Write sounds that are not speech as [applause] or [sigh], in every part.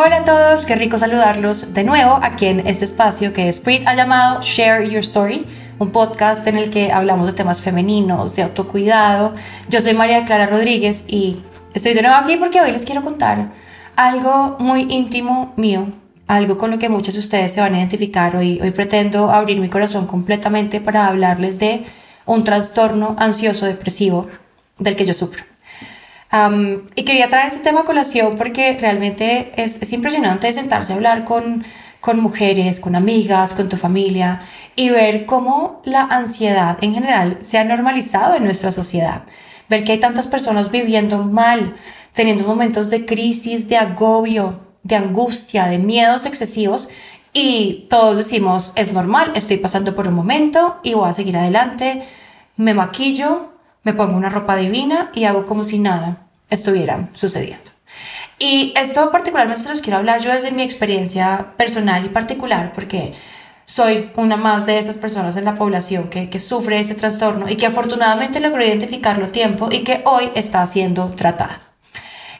Hola a todos, qué rico saludarlos de nuevo aquí en este espacio que Sprit ha llamado Share Your Story, un podcast en el que hablamos de temas femeninos, de autocuidado. Yo soy María Clara Rodríguez y estoy de nuevo aquí porque hoy les quiero contar algo muy íntimo mío, algo con lo que muchos de ustedes se van a identificar. Hoy, hoy pretendo abrir mi corazón completamente para hablarles de un trastorno ansioso depresivo del que yo sufro y quería traer este tema a colación porque realmente es, es impresionante sentarse a hablar con, con mujeres, con amigas, con tu familia y ver cómo la ansiedad en general se ha normalizado en nuestra sociedad. Ver que hay tantas personas viviendo mal, teniendo momentos de crisis, de agobio, de angustia, de miedos excesivos y todos decimos, es normal, estoy pasando por un momento y voy a seguir adelante, me maquillo, me pongo una ropa divina y hago como si nada estuviera sucediendo. Y esto particularmente se los quiero hablar yo desde mi experiencia personal y particular porque soy una más de esas personas en la población que, sufre este trastorno y que afortunadamente logró identificarlo a tiempo y que hoy está siendo tratada.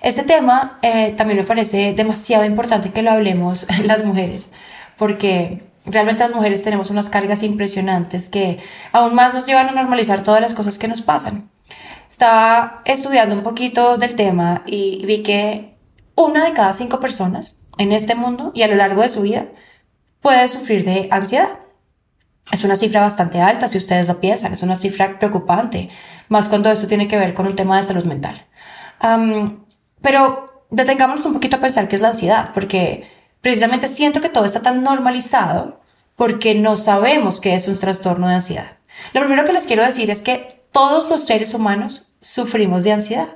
Este tema eh, también me parece demasiado importante que lo hablemos [laughs] las mujeres porque Realmente las mujeres tenemos unas cargas impresionantes que aún más nos llevan a normalizar todas las cosas que nos pasan. Estaba estudiando un poquito del tema y vi que una de cada cinco personas en este mundo y a lo largo de su vida puede sufrir de ansiedad. Es una cifra bastante alta si ustedes lo piensan, es una cifra preocupante, más cuando esto tiene que ver con un tema de salud mental. pero detengámonos un poquito a pensar qué es la ansiedad, porque Precisamente siento que todo está tan normalizado porque no sabemos qué es un trastorno de ansiedad. Lo primero que les quiero decir es que todos los seres humanos sufrimos de ansiedad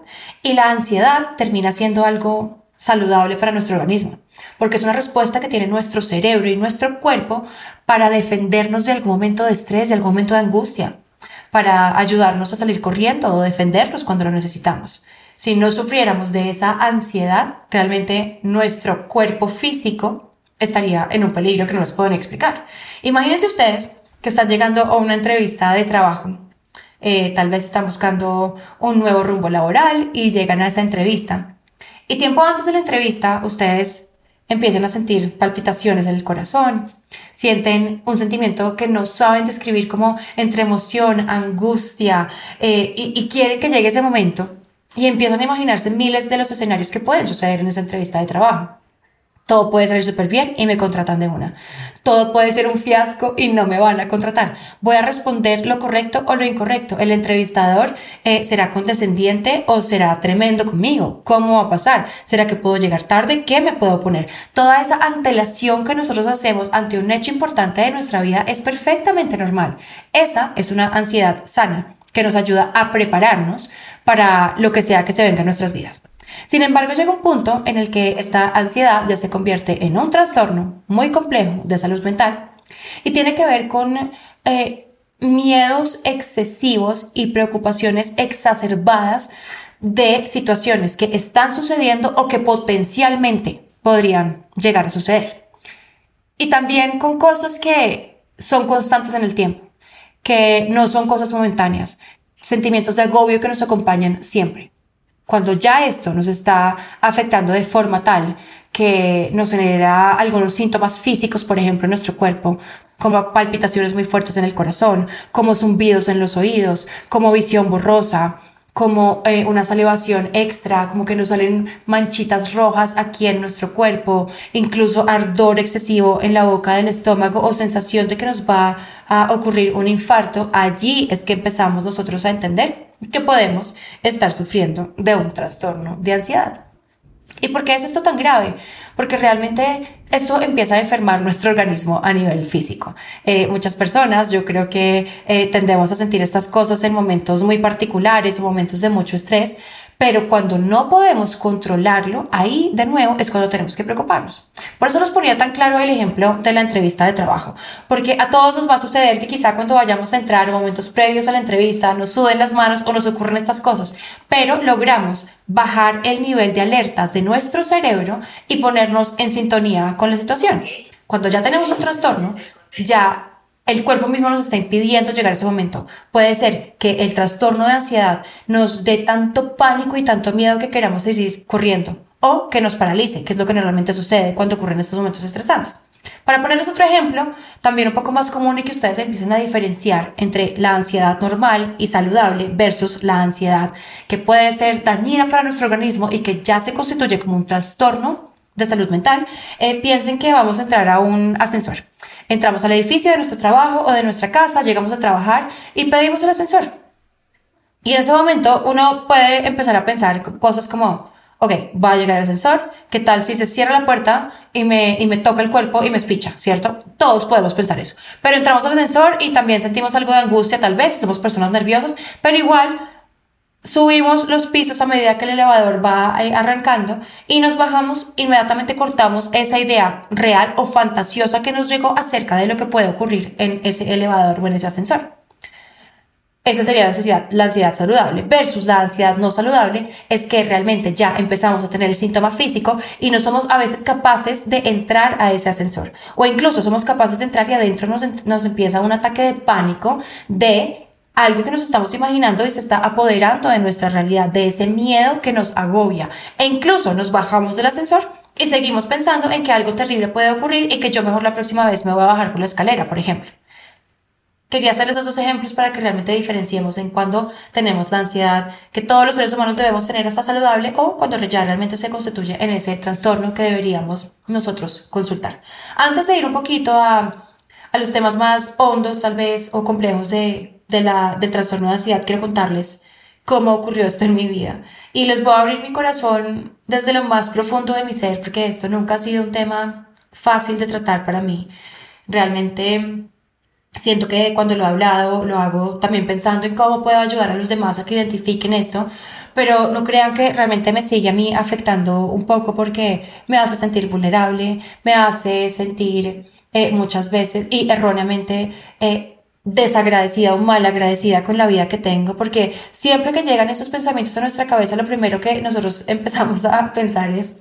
y la ansiedad termina siendo algo saludable para nuestro organismo, porque es una respuesta que tiene nuestro cerebro y nuestro cuerpo para defendernos de algún momento de estrés, de algún momento de angustia, para ayudarnos a salir corriendo o defendernos cuando lo necesitamos. Si no sufriéramos de esa ansiedad, realmente nuestro cuerpo físico estaría en un peligro que no les pueden explicar. Imagínense ustedes que están llegando a una entrevista de trabajo. Eh, tal vez están buscando un nuevo rumbo laboral y llegan a esa entrevista. Y tiempo antes de la entrevista, ustedes empiezan a sentir palpitaciones en el corazón, sienten un sentimiento que no saben describir como entre emoción, angustia, eh, y quieren que llegue ese momento y empiezan a imaginarse miles de los escenarios que pueden suceder en esa entrevista de trabajo. Todo puede salir súper bien y me contratan de una. Todo puede ser un fiasco y no me van a contratar. Voy a responder lo correcto o lo incorrecto. El entrevistador eh, será condescendiente o será tremendo conmigo. ¿Cómo va a pasar? ¿Será que puedo llegar tarde? ¿Qué me puedo poner? Toda esa antelación que nosotros hacemos ante un hecho importante de nuestra vida es perfectamente normal. Esa es una ansiedad sana que nos ayuda a prepararnos para lo que sea que se venga en nuestras vidas. Sin embargo, llega un punto en el que esta ansiedad ya se convierte en un trastorno muy complejo de salud mental y tiene que ver con eh, miedos excesivos y preocupaciones exacerbadas de situaciones que están sucediendo o que potencialmente podrían llegar a suceder. Y también con cosas que son constantes en el tiempo que no son cosas momentáneas, sentimientos de agobio que nos acompañan siempre. Cuando ya esto nos está afectando de forma tal que nos genera algunos síntomas físicos, por ejemplo, en nuestro cuerpo, como palpitaciones muy fuertes en el corazón, como zumbidos en los oídos, como visión borrosa, como eh, una salivación extra, como que nos salen manchitas rojas aquí en nuestro cuerpo, incluso ardor excesivo en la boca del estómago o sensación de que nos va a ocurrir un infarto, allí es que empezamos nosotros a entender que podemos estar sufriendo de un trastorno de ansiedad. ¿Y por qué es esto tan grave? Porque realmente esto empieza a enfermar nuestro organismo a nivel físico. Eh, muchas personas, yo creo que eh, tendemos a sentir estas cosas en momentos muy particulares, en momentos de mucho estrés, pero cuando no podemos controlarlo, ahí de nuevo es cuando tenemos que preocuparnos. Por eso nos ponía tan claro el ejemplo de la entrevista de trabajo, porque a todos nos va a suceder que quizá cuando vayamos a entrar en momentos previos a la entrevista nos suden las manos o nos ocurren estas cosas, pero logramos bajar el nivel de alertas de nuestro cerebro y ponernos en sintonía con la situación. Cuando ya tenemos un trastorno, ya el cuerpo mismo nos está impidiendo llegar a ese momento. Puede ser que el trastorno de ansiedad nos dé tanto pánico y tanto miedo que queramos seguir corriendo o que nos paralice, que es lo que normalmente sucede cuando ocurren estos momentos estresantes. Para ponerles otro ejemplo, también un poco más común y que ustedes empiecen a diferenciar entre la ansiedad normal y saludable versus la ansiedad que puede ser dañina para nuestro organismo y que ya se constituye como un trastorno de salud mental, eh, piensen que vamos a entrar a un ascensor. Entramos al edificio de nuestro trabajo o de nuestra casa, llegamos a trabajar y pedimos el ascensor. Y en ese momento uno puede empezar a pensar cosas como, ok, va a llegar el ascensor, ¿qué tal si se cierra la puerta y me, y me toca el cuerpo y me espicha, ¿cierto? Todos podemos pensar eso. Pero entramos al ascensor y también sentimos algo de angustia tal vez, si somos personas nerviosas, pero igual subimos los pisos a medida que el elevador va eh, arrancando y nos bajamos, inmediatamente cortamos esa idea real o fantasiosa que nos llegó acerca de lo que puede ocurrir en ese elevador o en ese ascensor. Esa sería la ansiedad, la ansiedad saludable versus la ansiedad no saludable es que realmente ya empezamos a tener el síntoma físico y no somos a veces capaces de entrar a ese ascensor o incluso somos capaces de entrar y adentro nos, nos empieza un ataque de pánico de algo que nos estamos imaginando y se está apoderando de nuestra realidad, de ese miedo que nos agobia e incluso nos bajamos del ascensor y seguimos pensando en que algo terrible puede ocurrir y que yo mejor la próxima vez me voy a bajar por la escalera, por ejemplo. Quería hacerles esos dos ejemplos para que realmente diferenciemos en cuando tenemos la ansiedad que todos los seres humanos debemos tener hasta saludable o cuando ya realmente se constituye en ese trastorno que deberíamos nosotros consultar. Antes de ir un poquito a, a los temas más hondos tal vez o complejos de, de la, del trastorno de ansiedad, quiero contarles cómo ocurrió esto en mi vida. Y les voy a abrir mi corazón desde lo más profundo de mi ser porque esto nunca ha sido un tema fácil de tratar para mí. Realmente Siento que cuando lo he hablado lo hago también pensando en cómo puedo ayudar a los demás a que identifiquen esto, pero no crean que realmente me sigue a mí afectando un poco porque me hace sentir vulnerable, me hace sentir eh, muchas veces y erróneamente eh, desagradecida o mal agradecida con la vida que tengo, porque siempre que llegan esos pensamientos a nuestra cabeza, lo primero que nosotros [laughs] empezamos a pensar es,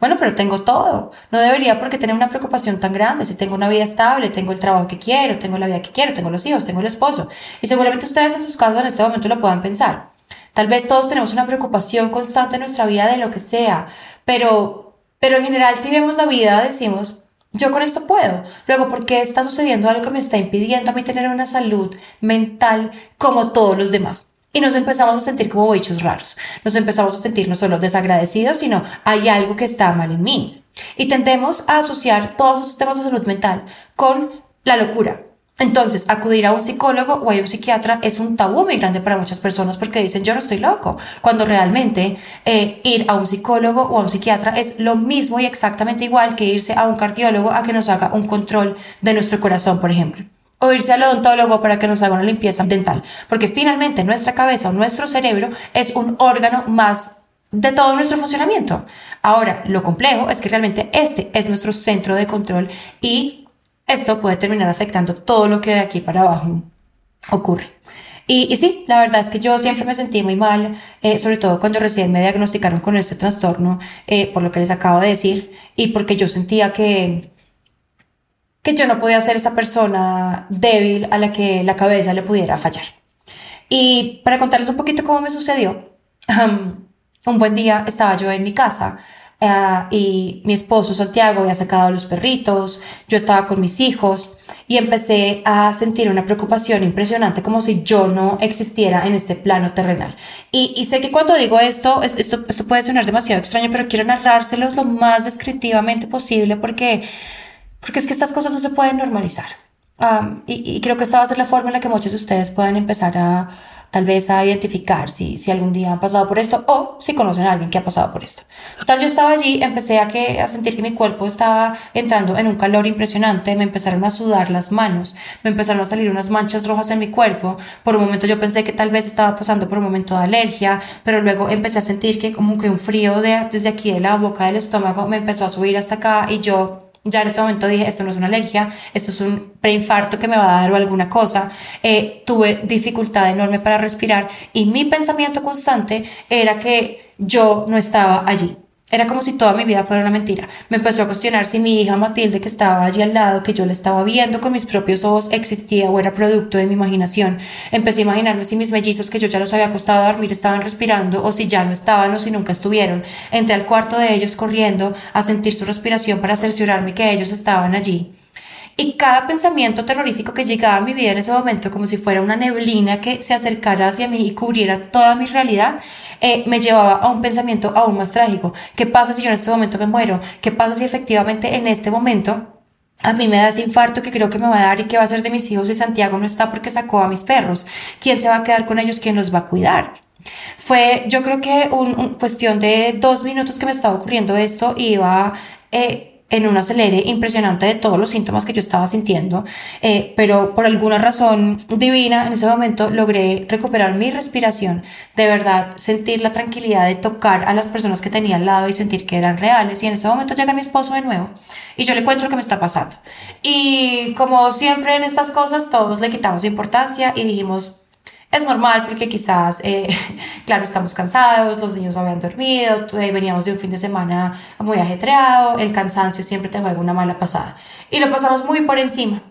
bueno, pero tengo todo. No debería porque tener una preocupación tan grande. Si tengo una vida estable, tengo el trabajo que quiero, tengo la vida que quiero, tengo los hijos, tengo el esposo. Y seguramente ustedes en sus casas en este momento lo puedan pensar. Tal vez todos tenemos una preocupación constante en nuestra vida de lo que sea, pero, pero en general si vemos la vida decimos, yo con esto puedo. Luego, ¿por qué está sucediendo algo que me está impidiendo a mí tener una salud mental como todos los demás? y nos empezamos a sentir como bichos raros. Nos empezamos a sentir no solo desagradecidos, sino hay algo que está mal en mí. Y tendemos a asociar todos esos temas de salud mental con la locura. Entonces, acudir a un psicólogo o a un psiquiatra es un tabú muy grande para muchas personas porque dicen yo no estoy loco, cuando realmente eh, ir a un psicólogo o a un psiquiatra es lo mismo y exactamente igual que irse a un cardiólogo a que nos haga un control de nuestro corazón, por ejemplo o irse al odontólogo para que nos haga una limpieza dental, porque finalmente nuestra cabeza o nuestro cerebro es un órgano más de todo nuestro funcionamiento. Ahora, lo complejo es que realmente este es nuestro centro de control y esto puede terminar afectando todo lo que de aquí para abajo ocurre. Y, sí, la verdad es que yo siempre me sentí muy mal, eh, sobre todo cuando recién me diagnosticaron con este trastorno, eh, por lo que les acabo de decir, y porque yo sentía que que yo no podía ser esa persona débil a la que la cabeza le pudiera fallar. Y para contarles un poquito cómo me sucedió, [laughs] un buen día estaba yo en mi casa eh, y mi esposo Santiago había sacado a los perritos, yo estaba con mis hijos y empecé a sentir una preocupación impresionante como si yo no existiera en este plano terrenal. Y, sé que cuando digo esto, esto, esto puede sonar demasiado extraño, pero quiero narrárselos lo más descriptivamente posible porque porque es que estas cosas no se pueden normalizar. y, y, creo que esta va a ser la forma en la que muchos de ustedes puedan empezar a tal vez a identificar si, si algún día han pasado por esto o si conocen a alguien que ha pasado por esto. Total, yo estaba allí, empecé a, que, a sentir que mi cuerpo estaba entrando en un calor impresionante, me empezaron a sudar las manos, me empezaron a salir unas manchas rojas en mi cuerpo. Por un momento yo pensé que tal vez estaba pasando por un momento de alergia, pero luego empecé a sentir que como que un frío de, desde aquí de la boca del estómago me empezó a subir hasta acá y yo ya en ese momento dije, esto no es una alergia, esto es un preinfarto que me va a dar o alguna cosa. Eh, tuve dificultad enorme para respirar y mi pensamiento constante era que yo no estaba allí. Era como si toda mi vida fuera una mentira. Me empezó a cuestionar si mi hija Matilde, que estaba allí al lado, que yo la estaba viendo con mis propios ojos, existía o era producto de mi imaginación. Empecé a imaginarme si mis mellizos, que yo ya los había acostado a dormir, estaban respirando o si ya no estaban o si nunca estuvieron. Entré al cuarto de ellos corriendo a sentir su respiración para cerciorarme que ellos estaban allí. Y cada pensamiento terrorífico que llegaba a mi vida en ese momento, como si fuera una neblina que se acercara hacia mí y cubriera toda mi realidad, eh, me llevaba a un pensamiento aún más trágico. ¿Qué pasa si yo en este momento me muero? ¿Qué pasa si efectivamente en este momento a mí me da ese infarto que creo que me va a dar y qué va a ser de mis hijos si Santiago no está porque sacó a mis perros. ¿Quién se va a quedar con ellos? ¿Quién los va a cuidar? Fue, yo creo que un, cuestión de dos minutos que me estaba ocurriendo esto iba eh, en un acelere impresionante de todos los síntomas que yo estaba sintiendo, eh, pero por alguna razón divina en ese momento logré recuperar mi respiración, de verdad sentir la tranquilidad de tocar a las personas que tenía al lado y sentir que eran reales y en ese momento llega mi esposo de nuevo y yo le cuento lo que me está pasando. Y como siempre en estas cosas todos le quitamos importancia y dijimos, es normal porque quizás, eh, [laughs] claro, estamos cansados, los niños no habían dormido, eh, veníamos de un fin de semana muy ajetreado, el cansancio siempre te juega una mala pasada. Y lo pasamos muy por encima,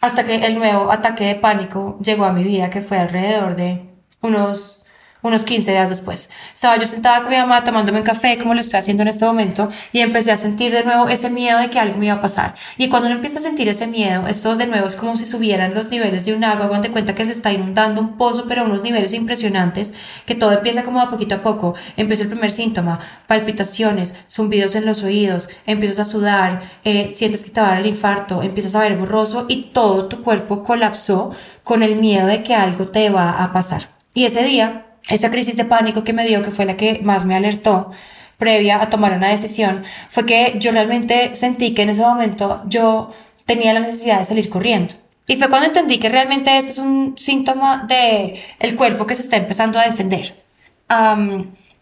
hasta que el nuevo ataque de pánico llegó a mi vida, que fue alrededor de unos unos 15 días después. Estaba yo sentada con mi mamá tomándome un café, como lo estoy haciendo en este momento, y empecé a sentir de nuevo ese miedo de que algo me iba a pasar. Y cuando uno empieza a sentir ese miedo, esto de nuevo es como si subieran los niveles de un agua, cuando te cuenta que se está inundando un pozo, pero unos niveles impresionantes, que todo empieza como a poquito a poco. Empieza el primer síntoma, palpitaciones, zumbidos en los oídos, empiezas a sudar, eh, sientes que te va a dar el infarto, empiezas a ver borroso y todo tu cuerpo colapsó con el miedo de que algo te va a pasar. Y ese día esa crisis de pánico que me dio, que fue la que más me alertó previa a tomar una decisión, fue que yo realmente sentí que en ese momento yo tenía la necesidad de salir corriendo. Y fue cuando entendí que realmente ese es un síntoma de el cuerpo que se está empezando a defender.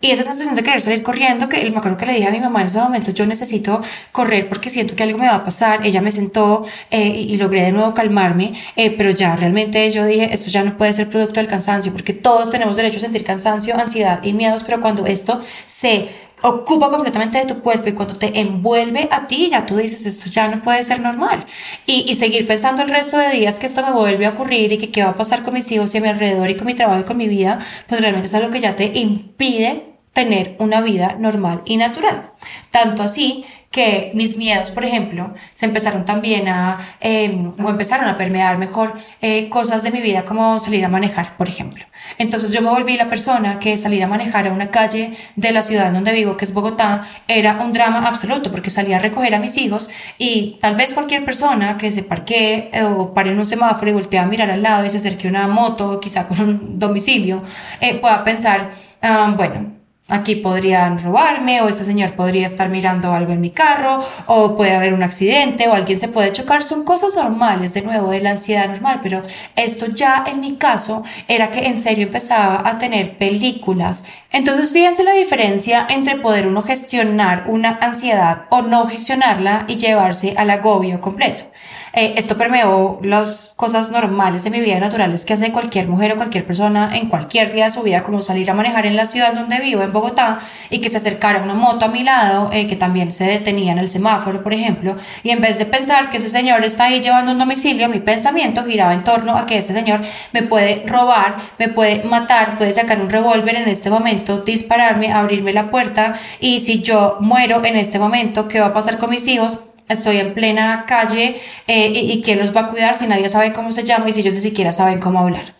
Y esa sensación de querer salir corriendo, que me acuerdo que le dije a mi mamá en ese momento, yo necesito correr porque siento que algo me va a pasar. Ella me sentó eh, y, logré de nuevo calmarme, eh, pero ya realmente yo dije, esto ya no puede ser producto del cansancio, porque todos tenemos derecho a sentir cansancio, ansiedad y miedos, pero cuando esto se ocupa completamente de tu cuerpo y cuando te envuelve a ti, ya tú dices, esto ya no puede ser normal. Y, y, seguir pensando el resto de días que esto me vuelve a ocurrir y que qué va a pasar con mis hijos y a mi alrededor y con mi trabajo y con mi vida, pues realmente es algo que ya te impide tener una vida normal y natural. Tanto así que mis miedos, por ejemplo, se empezaron también a, em, o empezaron a permear mejor eh, cosas de mi vida como salir a manejar, por ejemplo. Entonces yo me volví la persona que salir a manejar a una calle de la ciudad donde vivo, que es Bogotá, era un drama absoluto porque salía a recoger a mis hijos y tal vez cualquier persona que se parquee eh, o pare en un semáforo y voltee a mirar al lado y se acerque una moto, quizá con un domicilio, eh, pueda pensar, ah, bueno, Aquí podrían robarme o este señor podría estar mirando algo en mi carro o puede haber un accidente o alguien se puede chocar. Son cosas normales, de nuevo, de la ansiedad normal, pero esto ya en mi caso era que en serio empezaba a tener películas. Entonces fíjense la diferencia entre poder uno gestionar una ansiedad o no gestionarla y llevarse al agobio completo. Eh, esto permeó las cosas normales de mi vida naturales que hace cualquier mujer o cualquier persona en cualquier día de su vida, como salir a manejar en la ciudad donde vivo, en Bogotá, y que se acercara una moto a mi lado, eh, que también se detenía en el semáforo, por ejemplo, y en vez de pensar que ese señor está ahí llevando un domicilio, mi pensamiento giraba en torno a que ese señor me puede robar, me puede matar, puede sacar un revólver en este momento, dispararme, abrirme la puerta, y si yo muero en este momento, ¿qué va a pasar con mis hijos? Estoy en plena calle eh, y, quién los va a cuidar si nadie sabe cómo se llama y si ellos ni siquiera saben cómo hablar.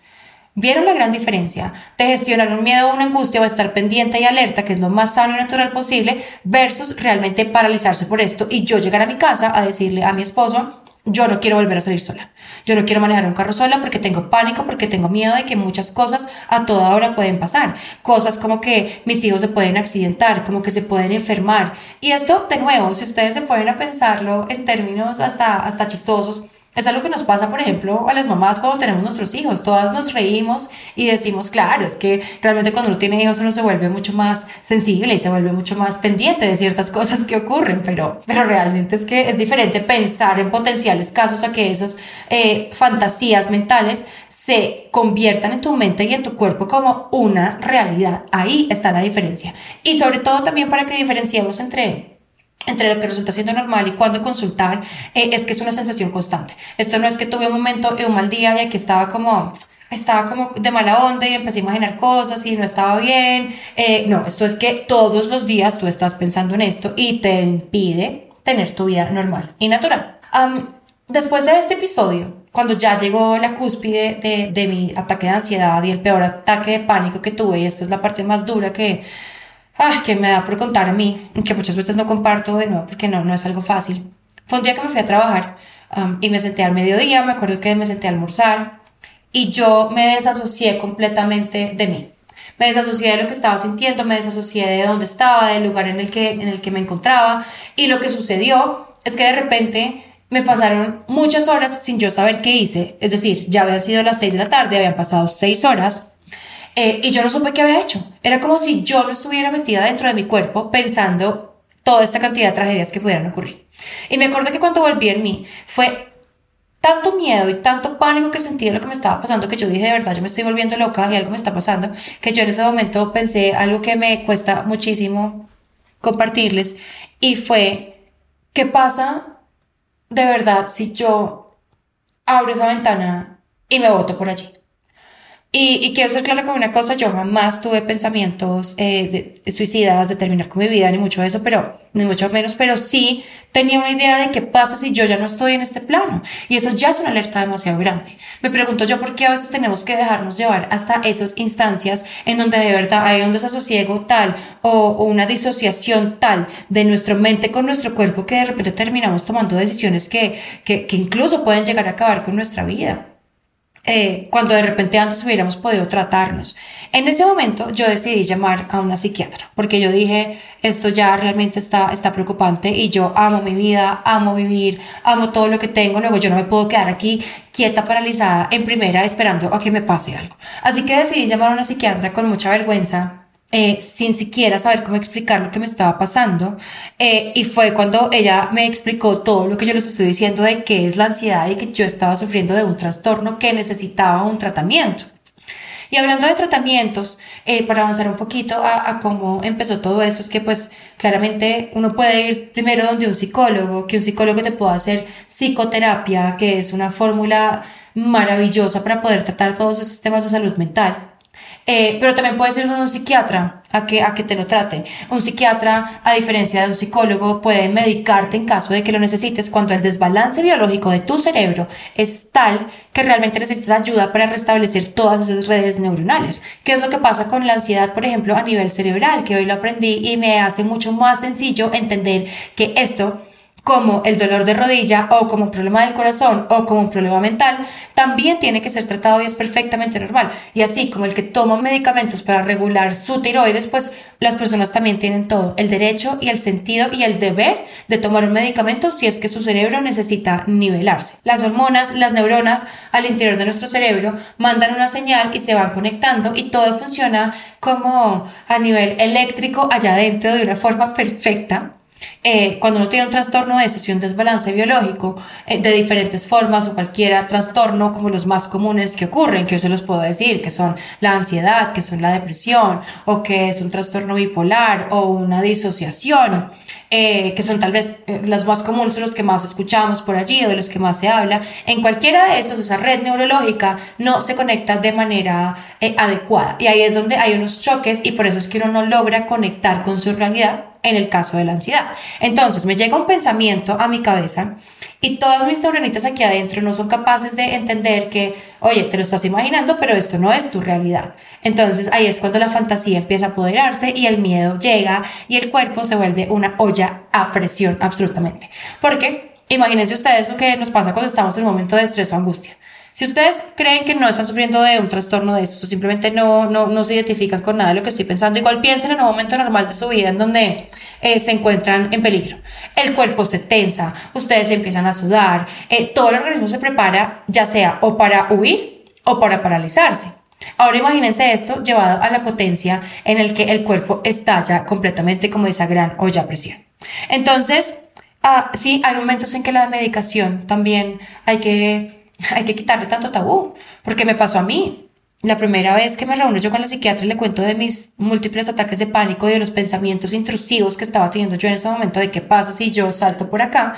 ¿Vieron la gran diferencia de gestionar un miedo o una angustia o estar pendiente y alerta, que es lo más sano y natural posible, versus realmente paralizarse por esto y yo llegar a mi casa a decirle a mi esposo, yo no quiero volver a salir sola. Yo no quiero manejar un carro sola porque tengo pánico, porque tengo miedo de que muchas cosas a toda hora pueden pasar. Cosas como que mis hijos se pueden accidentar, como que se pueden enfermar. Y esto, de nuevo, si ustedes se ponen a pensarlo en términos hasta, hasta chistosos, Es algo que nos pasa, por ejemplo, a las mamás cuando tenemos nuestros hijos. Todas nos reímos y decimos, claro, es que realmente cuando uno tiene hijos uno se vuelve mucho más sensible y se vuelve mucho más pendiente de ciertas [laughs] cosas que ocurren, pero, pero realmente es que es diferente pensar en potenciales casos a que esas eh, fantasías mentales se conviertan en tu mente y en tu cuerpo como una realidad. Ahí está la diferencia. Y sobre todo también para que diferenciemos entre entre lo que resulta siendo normal y cuando consultar, eh, es que es una sensación constante. Esto no es que tuve un momento, un mal día y que estaba como, estaba como de mala onda y empecé a imaginar cosas y no estaba bien. Eh, no, esto es que todos los días tú estás pensando en esto y te impide tener tu vida normal y natural. después de este episodio, cuando ya llegó la cúspide de, de mi ataque de ansiedad y el peor ataque de pánico que tuve, y esto es la parte más dura que ah, que me da por contar a mí, que muchas veces no comparto de nuevo porque no, no es algo fácil. Fue un día que me fui a trabajar um, y me senté al mediodía, me acuerdo que me senté a almorzar y yo me desasocié completamente de mí. Me desasocié de lo que estaba sintiendo, me desasocié de dónde estaba, del lugar en el que, en el que me encontraba y lo que sucedió es que de repente me pasaron muchas horas sin yo saber qué hice, es decir, ya habían sido las 6 de la tarde, habían pasado 6 horas eh, y yo no supe qué había hecho. Era como si yo no estuviera metida dentro de mi cuerpo pensando toda esta cantidad de tragedias que pudieran ocurrir. Y me acuerdo que cuando volví en mí fue tanto miedo y tanto pánico que sentí de lo que me estaba pasando que yo dije de verdad yo me estoy volviendo loca y algo me está pasando que yo en ese momento pensé algo que me cuesta muchísimo compartirles y fue qué pasa de verdad si yo abro esa ventana y me voto por allí y, quiero ser clara con una cosa, yo jamás tuve pensamientos eh, de, suicidas, de terminar con mi vida, ni mucho de eso, pero, ni mucho menos, pero sí tenía una idea de qué pasa si yo ya no estoy en este plano. Y eso ya es una alerta demasiado grande. Me pregunto yo por qué a veces tenemos que dejarnos llevar hasta esas instancias en donde de verdad hay un desasosiego tal o, o una disociación tal de nuestra mente con nuestro cuerpo que de repente terminamos tomando decisiones que, que, que incluso pueden llegar a acabar con nuestra vida. Eh, cuando de repente antes hubiéramos podido tratarnos. En ese momento yo decidí llamar a una psiquiatra porque yo dije, esto ya realmente está, está preocupante y yo amo mi vida, amo vivir, amo todo lo que tengo, luego yo no me puedo quedar aquí quieta, paralizada en primera esperando a que me pase algo. Así que decidí llamar a una psiquiatra con mucha vergüenza eh, sin siquiera saber cómo explicar lo que me estaba pasando. Eh, y fue cuando ella me explicó todo lo que yo les estoy diciendo de qué es la ansiedad y que yo estaba sufriendo de un trastorno que necesitaba un tratamiento. Y hablando de tratamientos, eh, para avanzar un poquito a, a, cómo empezó todo eso, es que pues claramente uno puede ir primero donde un psicólogo, que un psicólogo te pueda hacer psicoterapia, que es una fórmula maravillosa para poder tratar todos esos temas de salud mental. Eh, pero también puedes ir un psiquiatra a que, a que te lo trate. Un psiquiatra, a diferencia de un psicólogo, puede medicarte en caso de que lo necesites cuando el desbalance biológico de tu cerebro es tal que realmente necesitas ayuda para restablecer todas esas redes neuronales. ¿Qué es lo que pasa con la ansiedad, por ejemplo, a nivel cerebral? Que hoy lo aprendí y me hace mucho más sencillo entender que esto como el dolor de rodilla o como un problema del corazón o como un problema mental, también tiene que ser tratado y es perfectamente normal. Y así como el que toma medicamentos para regular su tiroides, pues las personas también tienen todo, el derecho y el sentido y el deber de tomar un medicamento si es que su cerebro necesita nivelarse. Las hormonas, las neuronas al interior de nuestro cerebro mandan una señal y se van conectando y todo funciona como a nivel eléctrico allá adentro de una forma perfecta eh, cuando uno tiene un trastorno de eso, si un desbalance biológico eh, de diferentes formas o cualquier trastorno como los más comunes que ocurren, que yo se los puedo decir, que son la ansiedad, que son la depresión o que es un trastorno bipolar o una disociación, eh, que son tal vez los más comunes, los que más escuchamos por allí o de los que más se habla, en cualquiera de esos, esa red neurológica no se conecta de manera adecuada. Y ahí es donde hay unos choques y por eso es que uno no logra conectar con su realidad en el caso de la ansiedad. Entonces me llega un pensamiento a mi cabeza y todas mis neuronitas aquí adentro no son capaces de entender que, oye, te lo estás imaginando, pero esto no es tu realidad. Entonces ahí es cuando la fantasía empieza a apoderarse y el miedo llega y el cuerpo se vuelve una olla a presión absolutamente. Porque imagínense ustedes lo que nos pasa cuando estamos en un momento de estrés o angustia. Si ustedes creen que no están sufriendo de un trastorno de eso, simplemente no, no, no se identifican con nada de lo que estoy pensando, igual piensen en un momento normal de su vida en donde eh, se encuentran en peligro. El cuerpo se tensa, ustedes empiezan a sudar, eh, todo el organismo se prepara ya sea o para huir o para paralizarse. Ahora imagínense esto llevado a la potencia en el que el cuerpo estalla completamente como esa gran olla a presión. Entonces, ah, sí, hay momentos en que la medicación también hay que, hay que quitarle tanto tabú, porque me pasó a mí. La primera vez que me reúno yo con la psiquiatra y le cuento de mis múltiples ataques de pánico y de los pensamientos intrusivos que estaba teniendo yo en ese momento de qué pasa si yo salto por acá.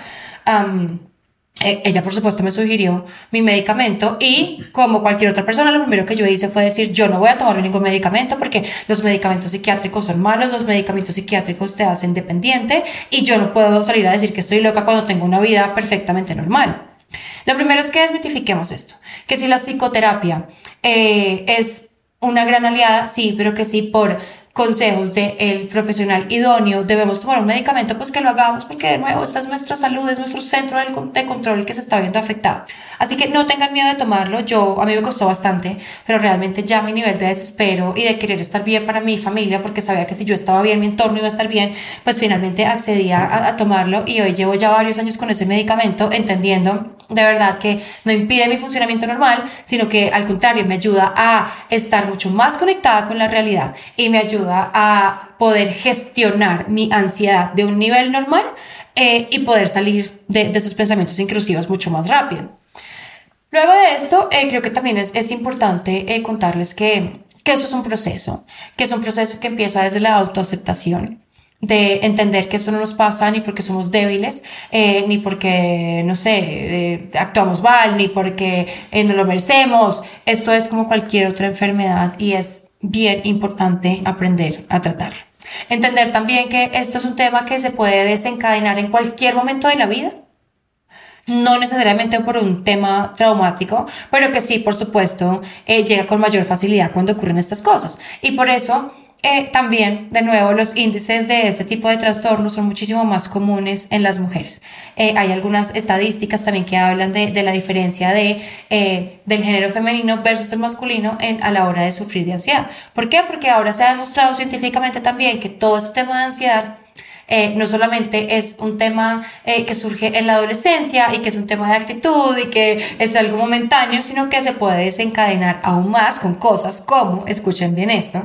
Eh, ella, por supuesto, me sugirió mi medicamento y, como cualquier otra persona, lo primero que yo hice fue decir, yo no voy a tomar ningún medicamento porque los medicamentos psiquiátricos son malos, los medicamentos psiquiátricos te hacen dependiente y yo no puedo salir a decir que estoy loca cuando tengo una vida perfectamente normal. Lo primero es que desmitifiquemos esto, que si la psicoterapia eh, es una gran aliada, sí, pero que sí por consejos del el profesional idóneo, debemos tomar un medicamento, pues que lo hagamos, porque de nuevo, esta es nuestra salud, es nuestro centro de control que se está viendo afectado. Así que no tengan miedo de tomarlo, yo, a mí me costó bastante, pero realmente ya mi nivel de desespero y de querer estar bien para mi familia, porque sabía que si yo estaba bien, mi entorno iba a estar bien, pues finalmente accedía a, a tomarlo y hoy llevo ya varios años con ese medicamento, entendiendo de verdad que no impide mi funcionamiento normal, sino que al contrario me ayuda a estar mucho más conectada con la realidad y me ayuda a poder gestionar mi ansiedad de un nivel normal eh, y poder salir de, esos pensamientos intrusivos mucho más rápido. Luego de esto, eh, creo que también es, es importante eh, contarles que, que esto es un proceso, que es un proceso que empieza desde la autoaceptación, de entender que esto no nos pasa ni porque somos débiles, ni porque, no sé, actuamos mal, ni porque no lo merecemos. Esto es como cualquier otra enfermedad y es bien importante aprender a tratar. Entender también que esto es un tema que se puede desencadenar en cualquier momento de la vida. No necesariamente por un tema traumático, pero que sí, por supuesto, eh, llega con mayor facilidad cuando ocurren estas cosas. Y por eso eh, también, de nuevo, los índices de este tipo de trastornos son muchísimo más comunes en las mujeres. Eh, hay algunas estadísticas también que hablan de, la diferencia de, eh, del género femenino versus el masculino a la hora de sufrir de ansiedad. ¿Por qué? Porque ahora se ha demostrado científicamente también que todo este tema de ansiedad eh, no solamente es un tema eh, que surge en la adolescencia y que es un tema de actitud y que es algo momentáneo, sino que se puede desencadenar aún más con cosas como, escuchen bien esto,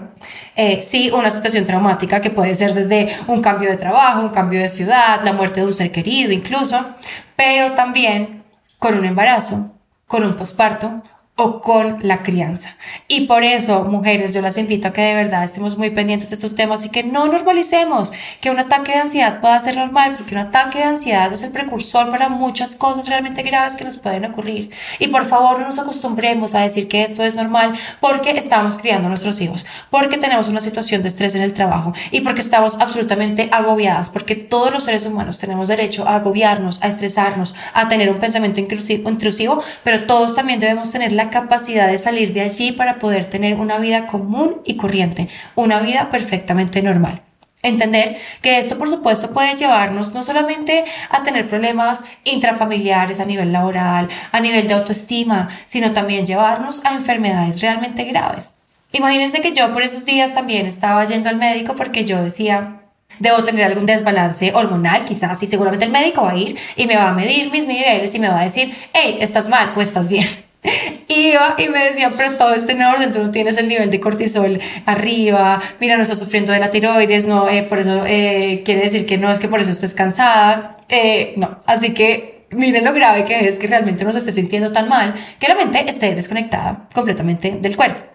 eh, sí, una situación traumática que puede ser desde un cambio de trabajo, un cambio de ciudad, la muerte de un ser querido incluso, pero también con un embarazo, con un posparto o con la crianza. Y por eso, mujeres, yo las invito a que de verdad estemos muy pendientes de estos temas y que no normalicemos que un ataque de ansiedad pueda ser normal, porque un ataque de ansiedad es el precursor para muchas cosas realmente graves que nos pueden ocurrir. Y por favor, no nos acostumbremos a decir que esto es normal porque estamos criando a nuestros hijos, porque tenemos una situación de estrés en el trabajo y porque estamos absolutamente agobiadas, porque todos los seres humanos tenemos derecho a agobiarnos, a estresarnos, a tener un pensamiento intrusivo, pero todos también debemos tener la capacidad de salir de allí para poder tener una vida común y corriente, una vida perfectamente normal. Entender que esto, por supuesto, puede llevarnos no solamente a tener problemas intrafamiliares a nivel laboral, a nivel de autoestima, sino también llevarnos a enfermedades realmente graves. Imagínense que yo por esos días también estaba yendo al médico porque yo decía, debo tener algún desbalance hormonal, quizás, y seguramente el médico va a ir y me va a medir mis niveles y me va a decir, hey, estás mal o estás bien. [laughs] Iba y me decía, pero todo este en orden, tú no tienes el nivel de cortisol arriba, mira, no estás sufriendo de la tiroides, no, eh, por eso eh, quiere decir que no es que por eso estés cansada, eh, no, así que miren lo grave que es que realmente no se esté sintiendo tan mal, que la mente esté desconectada completamente del cuerpo.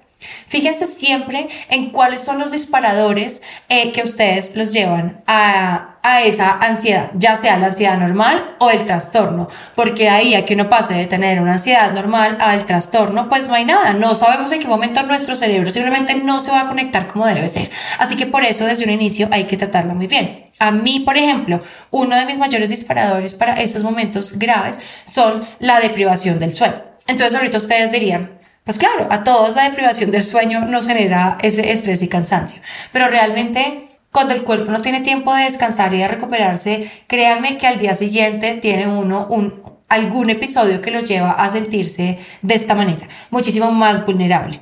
Fíjense siempre en cuáles son los disparadores eh, que ustedes los llevan a, a, esa ansiedad, ya sea la ansiedad normal o el trastorno, porque ahí a que uno pase de tener una ansiedad normal al trastorno, pues no hay nada, no sabemos en qué momento nuestro cerebro simplemente no se va a conectar como debe ser. Así que por eso desde un inicio hay que tratarlo muy bien. A mí, por ejemplo, uno de mis mayores disparadores para esos momentos graves son la deprivación del sueño. Entonces ahorita ustedes dirían, pues claro, a todos la deprivación del sueño nos genera ese estrés y cansancio, pero realmente cuando el cuerpo no tiene tiempo de descansar y de recuperarse, créanme que al día siguiente tiene uno un, algún episodio que lo lleva a sentirse de esta manera, muchísimo más vulnerable.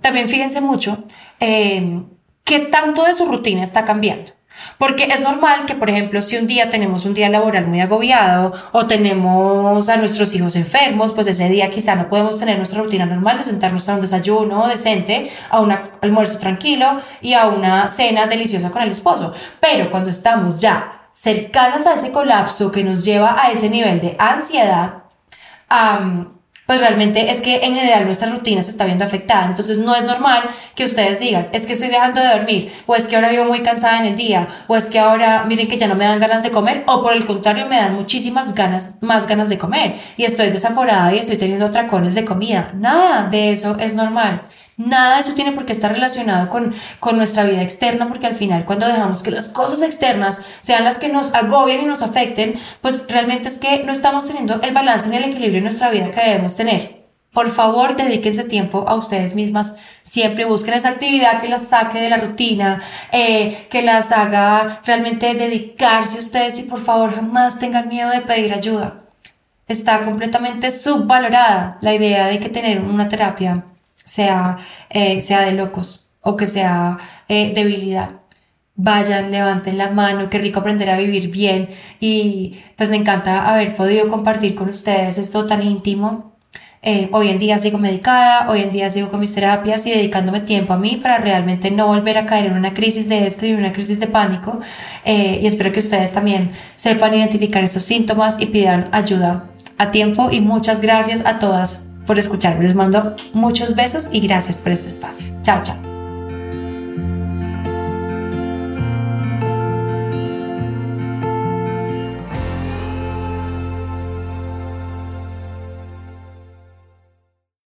también fíjense mucho eh, qué tanto de su rutina está cambiando. Porque es normal que, por ejemplo, si un día tenemos un día laboral muy agobiado o tenemos a nuestros hijos enfermos, pues ese día quizá no podemos tener nuestra rutina normal de sentarnos a un desayuno decente, a un almuerzo tranquilo y a una cena deliciosa con el esposo. Pero cuando estamos ya cercanas a ese colapso que nos lleva a ese nivel de ansiedad, pues realmente es que en general nuestra rutina se está viendo afectada. Entonces no es normal que ustedes digan, es que estoy dejando de dormir, o es que ahora vivo muy cansada en el día, o es que ahora miren que ya no me dan ganas de comer, o por el contrario me dan muchísimas ganas, más ganas de comer, y estoy desaforada y estoy teniendo atracones de comida. Nada de eso es normal. Nada de eso tiene por qué estar relacionado con, con nuestra vida externa, porque al final cuando dejamos que las cosas externas sean las que nos agobian y nos afecten, pues realmente es que no estamos teniendo el balance ni el equilibrio en nuestra vida que debemos tener. Por favor, dedíquense tiempo a ustedes mismas. Siempre busquen esa actividad que las saque de la rutina, eh, que las haga realmente dedicarse a ustedes y por favor jamás tengan miedo de pedir ayuda. Está completamente subvalorada la idea de que tener una terapia sea, eh, sea de locos o que sea eh, debilidad. Vayan, levanten la mano, qué rico aprender a vivir bien y pues me encanta haber podido compartir con ustedes esto tan íntimo. Eh, hoy en día sigo medicada, hoy en día sigo con mis terapias y dedicándome tiempo a mí para realmente no volver a caer en una crisis de este y una crisis de pánico. y espero que ustedes también sepan identificar esos síntomas y pidan ayuda a tiempo y muchas gracias a todas por escucharme. Les mando muchos besos y gracias por este espacio. Chao, chao.